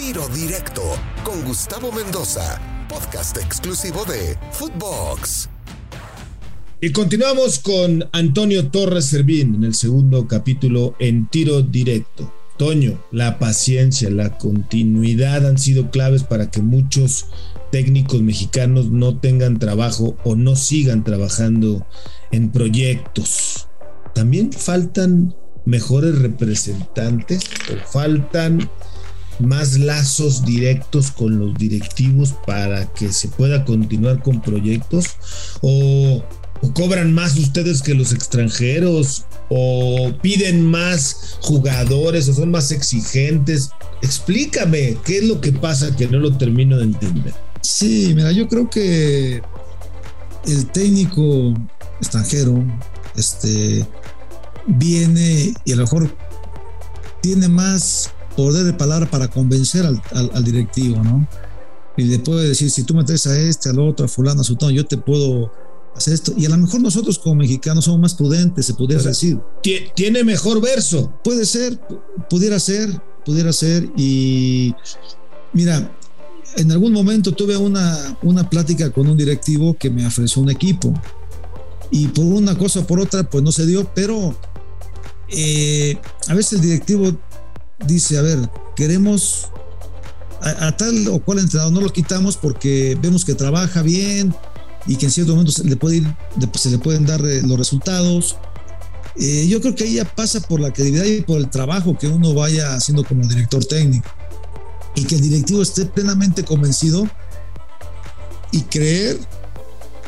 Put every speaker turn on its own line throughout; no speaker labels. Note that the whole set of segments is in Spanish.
Tiro Directo con Gustavo Mendoza, podcast exclusivo de Footbox.
Y continuamos con Antonio Torres Servín en el segundo capítulo en Tiro Directo. Toño, la paciencia, la continuidad han sido claves para que muchos técnicos mexicanos no tengan trabajo o no sigan trabajando en proyectos. También faltan mejores representantes o faltan más lazos directos con los directivos para que se pueda continuar con proyectos o, cobran más ustedes que los extranjeros o piden más jugadores o son más exigentes. Explícame qué es lo que pasa que no lo termino de entender.
Sí, mira, yo creo que el técnico extranjero este, viene y a lo mejor tiene más poder de palabra para convencer al, directivo, ¿no? Y le puede decir, si tú me traes a este, al otro, a fulano, a sultano, yo te puedo hacer esto. Y a lo mejor nosotros como mexicanos somos más prudentes, se pudiera decir.
Tiene mejor verso.
Puede ser, pudiera ser, pudiera ser. Y mira, en algún momento tuve una, una plática con un directivo que me ofreció un equipo. Y por una cosa o por otra, pues no se dio, pero eh, a veces el directivo dice, a ver, queremos a, tal o cual entrenador, no lo quitamos porque vemos que trabaja bien y que en cierto momento se le, puede ir, se le pueden dar eh, los resultados. Eh, yo creo que ahí ya pasa por la credibilidad y por el trabajo que uno vaya haciendo como director técnico y que el directivo esté plenamente convencido y creer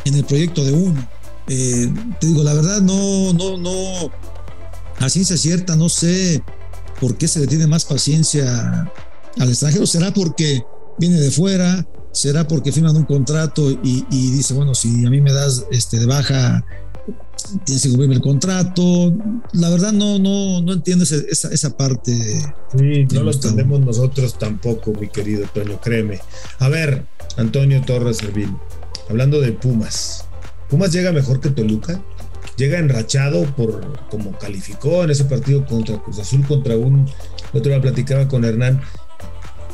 en el proyecto de uno. Eh, te digo, la verdad, no, no, no, a ciencia cierta, no sé por qué se le tiene más paciencia al extranjero. ¿Será porque viene de fuera? ¿Será porque firman un contrato y, dice, bueno, si a mí me das este, de baja, tienes que cumplirme el contrato? La verdad no, no, no entiendo esa, esa parte.
Sí, no lo entendemos nosotros tampoco, mi querido Toño, créeme. A ver, Antonio Torres Servín, hablando de Pumas. ¿Pumas llega mejor que Toluca? Llega enrachado por como calificó en ese partido contra Cruz Azul, contra un, otro día platicaba con Hernán,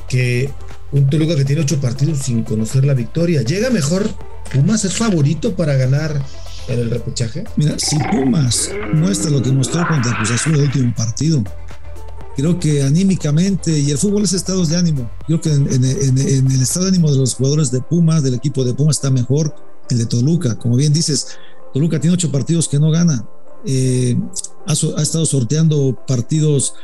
que un Toluca que tiene ocho partidos sin conocer la victoria, llega mejor, Pumas es favorito para ganar en el repechaje.
Mira, si Pumas muestra lo que mostró contra Cruz Azul el último partido, creo que anímicamente, y el fútbol es estados de ánimo, creo que en, en, el estado de ánimo de los jugadores de Pumas, del equipo de Pumas está mejor el de Toluca, como bien dices, Toluca tiene ocho partidos que no gana. Eh, ha, estado sorteando partidos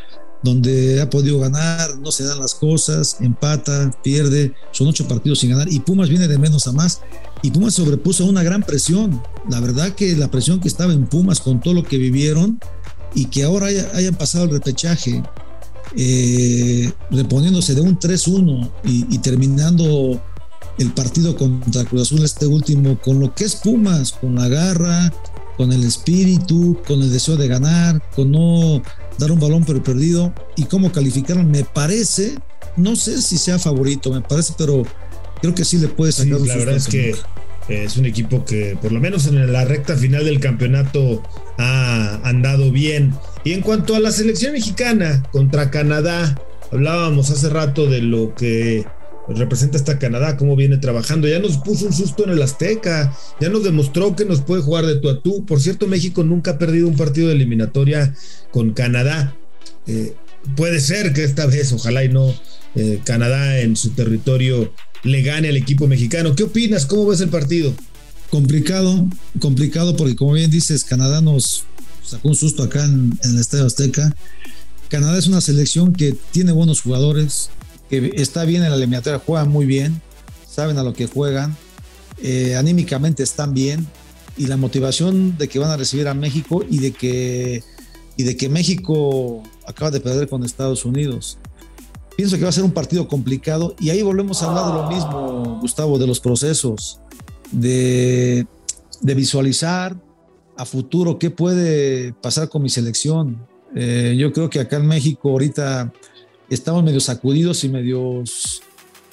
donde ha podido ganar, no se dan las cosas, empata, pierde, son ocho partidos sin ganar y Pumas viene de menos a más y Pumas sobrepuso una gran presión. La verdad que la presión que estaba en Pumas con todo lo que vivieron y que ahora hayan pasado el repechaje, eh, reponiéndose de un 3-1 y terminando el partido contra Cruz Azul, este último, con lo que es Pumas, con la garra, con el espíritu, con el deseo de ganar, con no dar un balón pero perdido y cómo calificaron, me parece, no sé si sea favorito, me parece, pero creo que sí le puede sacar
La verdad es que es un equipo que por lo menos en la recta final del campeonato ha andado bien. Y en cuanto a la selección mexicana contra Canadá, hablábamos hace rato de lo que representa hasta Canadá, cómo viene trabajando. Ya nos puso un susto en el Azteca, ya nos demostró que nos puede jugar de tú a tú. Por cierto, México nunca ha perdido un partido de eliminatoria con Canadá. Eh, puede ser que esta vez, ojalá y no, eh, Canadá en su territorio le gane al equipo mexicano. ¿Qué opinas? ¿Cómo ves el partido?
Complicado, complicado porque como bien dices, Canadá nos sacó un susto acá en el Estadio Azteca. Canadá es una selección que tiene buenos jugadores, que está bien en la eliminatoria, juegan muy bien, saben a lo que juegan, eh, anímicamente están bien y la motivación de que van a recibir a México y de que, y de que México acaba de perder con Estados Unidos. Pienso que va a ser un partido complicado y ahí volvemos a hablar de lo mismo, Gustavo, de los procesos, de, de visualizar a futuro qué puede pasar con mi selección. Eh, yo creo que acá en México ahorita estamos medio sacudidos y medios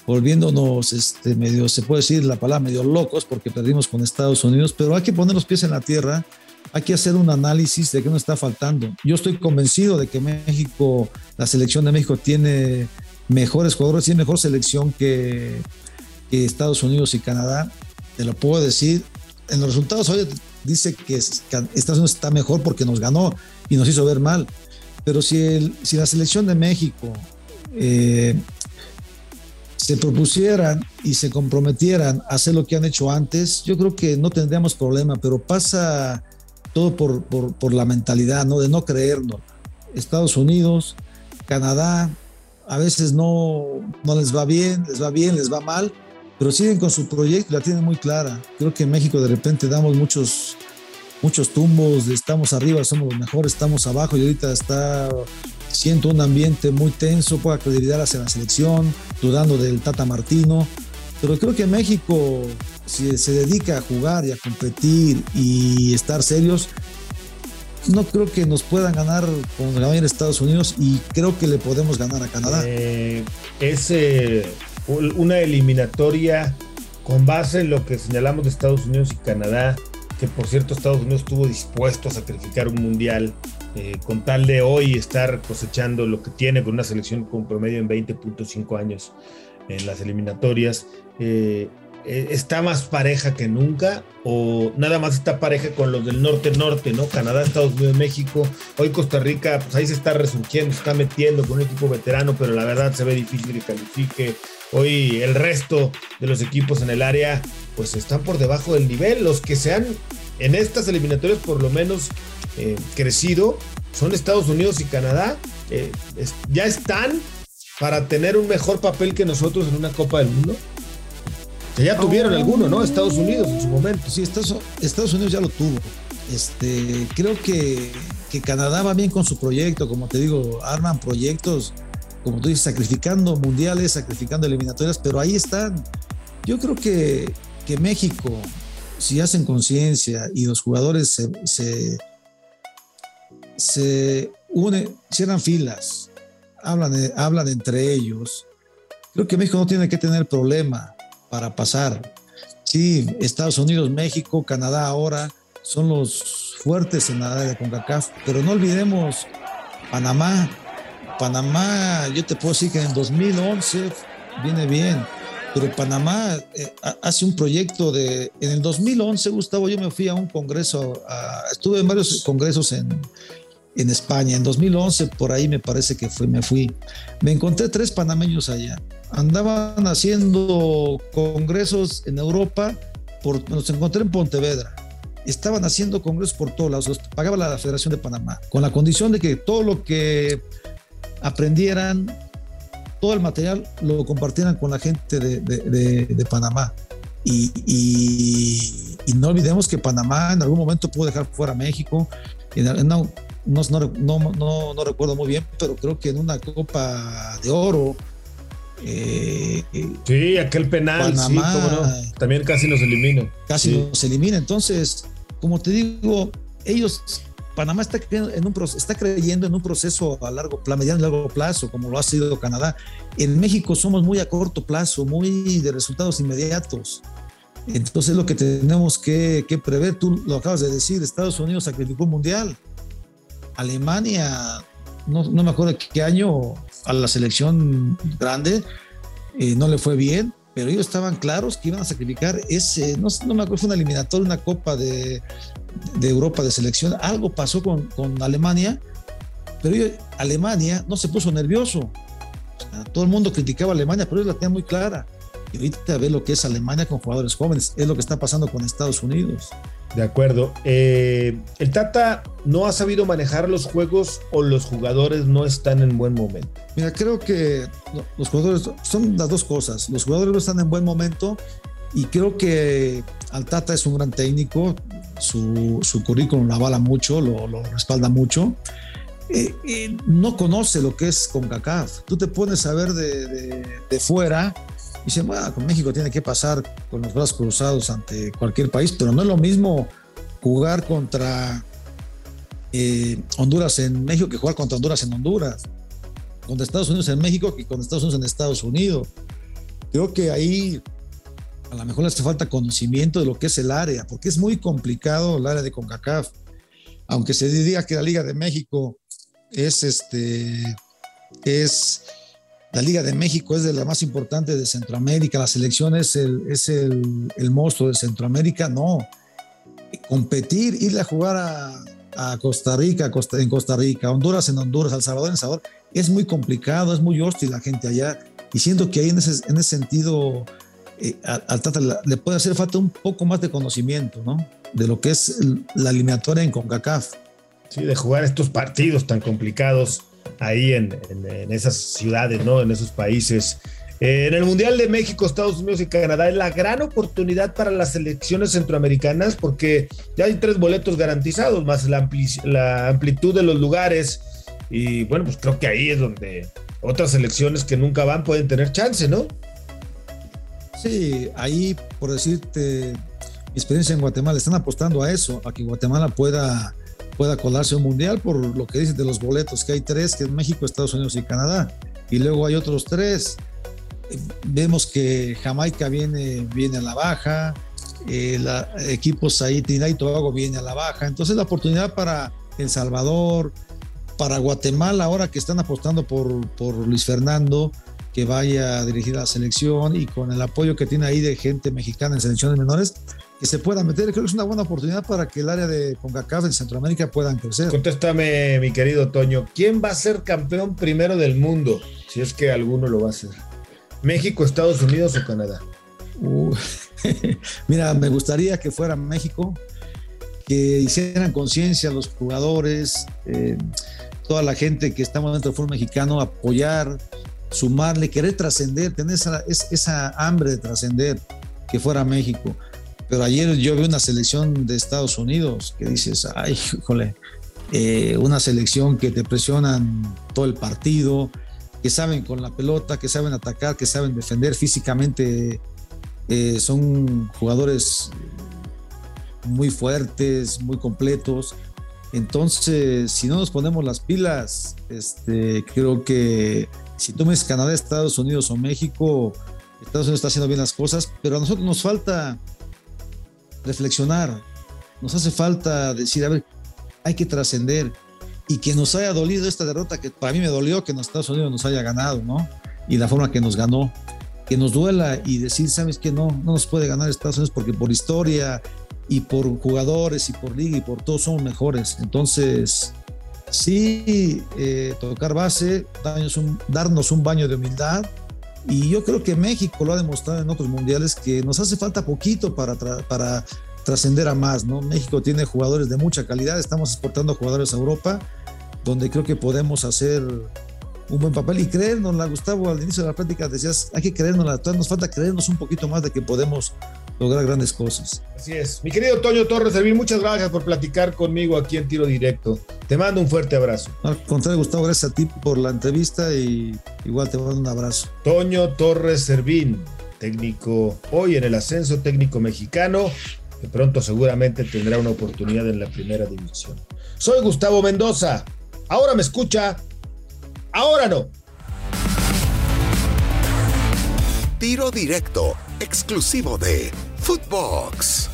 volviéndonos, este, medio, se puede decir la palabra, medio locos porque perdimos con Estados Unidos, pero hay que poner los pies en la tierra, hay que hacer un análisis de qué nos está faltando. Yo estoy convencido de que México, la selección de México tiene mejores jugadores y mejor selección que, Estados Unidos y Canadá. Te lo puedo decir. En los resultados hoy dice que Estados Unidos está mejor porque nos ganó y nos hizo ver mal. Pero si, el, si la selección de México eh, se propusieran y se comprometieran a hacer lo que han hecho antes, yo creo que no tendríamos problema, pero pasa todo por, por, la mentalidad, ¿no? De no creernos. Estados Unidos, Canadá, a veces no, no les va bien, les va bien, les va mal, pero siguen con su proyecto, la tienen muy clara. Creo que en México de repente damos muchos, muchos tumbos, estamos arriba, somos los mejores, estamos abajo y ahorita está, siento un ambiente muy tenso, poca credibilidad hacia la selección, dudando del Tata Martino, pero creo que México, si se dedica a jugar y a competir y estar serios, no creo que nos puedan ganar con la en Estados Unidos y creo que le podemos ganar a Canadá.
Eh, es eh, una eliminatoria con base en lo que señalamos de Estados Unidos y Canadá, que por cierto Estados Unidos estuvo dispuesto a sacrificar un mundial eh, con tal de hoy estar cosechando lo que tiene con una selección con promedio en 20.5 años en las eliminatorias. Eh, está más pareja que nunca o nada más está pareja con los del norte-norte, ¿no? Canadá, Estados Unidos, México. Hoy Costa Rica, pues ahí se está resurgiendo, se está metiendo con un equipo veterano, pero la verdad se ve difícil que califique. Hoy el resto de los equipos en el área, pues están por debajo del nivel. Los que se han en estas eliminatorias por lo menos eh, crecido son Estados Unidos y Canadá. Eh, ya están para tener un mejor papel que nosotros en una Copa del Mundo ya tuvieron alguno, ¿no? Estados Unidos en su momento.
Sí, Estados, Unidos ya lo tuvo. Este, creo que, Canadá va bien con su proyecto, como te digo, arman proyectos, como tú dices, sacrificando mundiales, sacrificando eliminatorias, pero ahí están. Yo creo que, que México, si hacen conciencia y los jugadores se, se, se unen, cierran filas, hablan, hablan entre ellos, creo que México no tiene que tener problema para pasar. Sí, Estados Unidos, México, Canadá ahora son los fuertes en la área de CONCACAF, pero no olvidemos Panamá. Panamá, yo te puedo decir que en 2011 viene bien, pero Panamá eh, hace un proyecto de... En el 2011, Gustavo, yo me fui a un congreso, estuve en varios congresos en, en España. En 2011, por ahí me parece que fue, me fui. Me encontré tres panameños allá. Andaban haciendo congresos en Europa, por, los encontré en Pontevedra. Estaban haciendo congresos por todos lados, los pagaba la Federación de Panamá, con la condición de que todo lo que aprendieran, todo el material lo compartieran con la gente de, de, Panamá. Y, y, no olvidemos que Panamá en algún momento pudo dejar fuera a México. En, en, no, no, no, recuerdo muy bien, pero creo que en una Copa de Oro.
Eh, sí, aquel penal, también casi nos elimina.
Casi nos elimina. Entonces, como te digo, ellos, Panamá está creyendo en un, está creyendo en un proceso a largo plazo, mediano y largo plazo, como lo ha sido Canadá. En México somos muy a corto plazo, muy de resultados inmediatos. Entonces, lo que tenemos que, que prever, tú lo acabas de decir, Estados Unidos sacrificó un mundial Alemania, no, me acuerdo qué año, a la selección grande, eh, no le fue bien, pero ellos estaban claros que iban a sacrificar ese, no, me acuerdo, fue una eliminatoria, una copa de, Europa de selección, algo pasó con, Alemania, pero Alemania no se puso nervioso. todo el mundo criticaba a Alemania, pero ellos la tenían muy clara. Y ahorita ve lo que es Alemania con jugadores jóvenes, es lo que está pasando con Estados Unidos.
De acuerdo. Eh, el Tata no ha sabido manejar los juegos o los jugadores no están en buen momento.
Mira, creo que los jugadores son las dos cosas. Los jugadores no están en buen momento y creo que al Tata es un gran técnico. Su, su currículum la avala mucho, lo, respalda mucho. Eh, eh, no conoce lo que es CONCACAF. Tú te pones a ver de, de fuera Dicen, bueno, México tiene que pasar con los brazos cruzados ante cualquier país, pero no es lo mismo jugar contra eh, Honduras en México que jugar contra Honduras en Honduras, contra Estados Unidos en México que con Estados Unidos en Estados Unidos. Creo que ahí a lo mejor le hace falta conocimiento de lo que es el área, porque es muy complicado el área de CONCACAF. Aunque se diga que la Liga de México es este es la Liga de México es de la más importante de Centroamérica, la selección es el, es el, el monstruo de Centroamérica, no. Competir, irle a jugar a, a Costa Rica, en Costa Rica, Honduras en Honduras, El Salvador en El Salvador, es muy complicado, es muy hostil la gente allá. Y siento que ahí en ese, en ese sentido eh, al Tata le puede hacer falta un poco más de conocimiento, ¿no? De lo que es la eliminatoria en CONCACAF.
Sí, de jugar estos partidos tan complicados ahí en, esas ciudades, ¿no? En esos países. Eh, en el Mundial de México, Estados Unidos y Canadá es la gran oportunidad para las selecciones centroamericanas porque ya hay tres boletos garantizados, más la, la amplitud de los lugares. Y bueno, pues creo que ahí es donde otras selecciones que nunca van pueden tener chance, ¿no?
Sí, ahí, por decirte, mi experiencia en Guatemala, están apostando a eso, a que Guatemala pueda pueda colarse un mundial por lo que dicen de los boletos, que hay tres, que es México, Estados Unidos y Canadá. Y luego hay otros tres. Vemos que Jamaica viene, viene a la baja, eh, equipos ahí, Trinidad y Tobago viene a la baja. Entonces la oportunidad para El Salvador, para Guatemala, ahora que están apostando por, por Luis Fernando, que vaya a dirigir a la selección y con el apoyo que tiene ahí de gente mexicana en selecciones menores, que se pueda meter. Creo que es una buena oportunidad para que el área de CONCACAF en Centroamérica puedan crecer.
Contéstame, mi querido Toño, ¿quién va a ser campeón primero del mundo? Si es que alguno lo va a hacer. ¿México, Estados Unidos o Canadá?
Uh, mira, me gustaría que fuera México, que hicieran conciencia los jugadores, eh, toda la gente que estamos dentro del fútbol mexicano, apoyar, sumarle, querer trascender, tener esa, esa hambre de trascender, que fuera México. Pero ayer yo vi una selección de Estados Unidos que dices, ay, híjole, eh, una selección que te presionan todo el partido, que saben con la pelota, que saben atacar, que saben defender físicamente. Eh, son jugadores muy fuertes, muy completos. Entonces, si no nos ponemos las pilas, este, creo que si tú dices Canadá, Estados Unidos o México, Estados Unidos está haciendo bien las cosas, pero a nosotros nos falta reflexionar, nos hace falta decir, a ver, hay que trascender y que nos haya dolido esta derrota, que para mí me dolió que en Estados Unidos nos haya ganado, ¿no? Y la forma que nos ganó, que nos duela y decir, ¿sabes qué? No, no nos puede ganar Estados Unidos porque por historia y por jugadores y por liga y por todo somos mejores. Entonces, sí, eh, tocar base, darnos un, darnos un baño de humildad, y yo creo que México lo ha demostrado en otros mundiales que nos hace falta poquito para, para trascender a más, ¿no? México tiene jugadores de mucha calidad, estamos exportando jugadores a Europa, donde creo que podemos hacer un buen papel. Y creernos, Gustavo, al inicio de la práctica decías, hay que creernos, todavía nos falta creernos un poquito más de que podemos lograr grandes cosas.
Así es. Mi querido Toño Torres Servín, muchas gracias por platicar conmigo aquí en Tiro Directo. Te mando un fuerte abrazo.
Al contrario, Gustavo, gracias a ti por la entrevista y igual te mando un abrazo.
Toño Torres Servín, técnico hoy en el ascenso técnico mexicano, que pronto seguramente tendrá una oportunidad en la primera división. Soy Gustavo Mendoza. Ahora me escucha, ahora no.
Tiro directo, exclusivo de Footbox.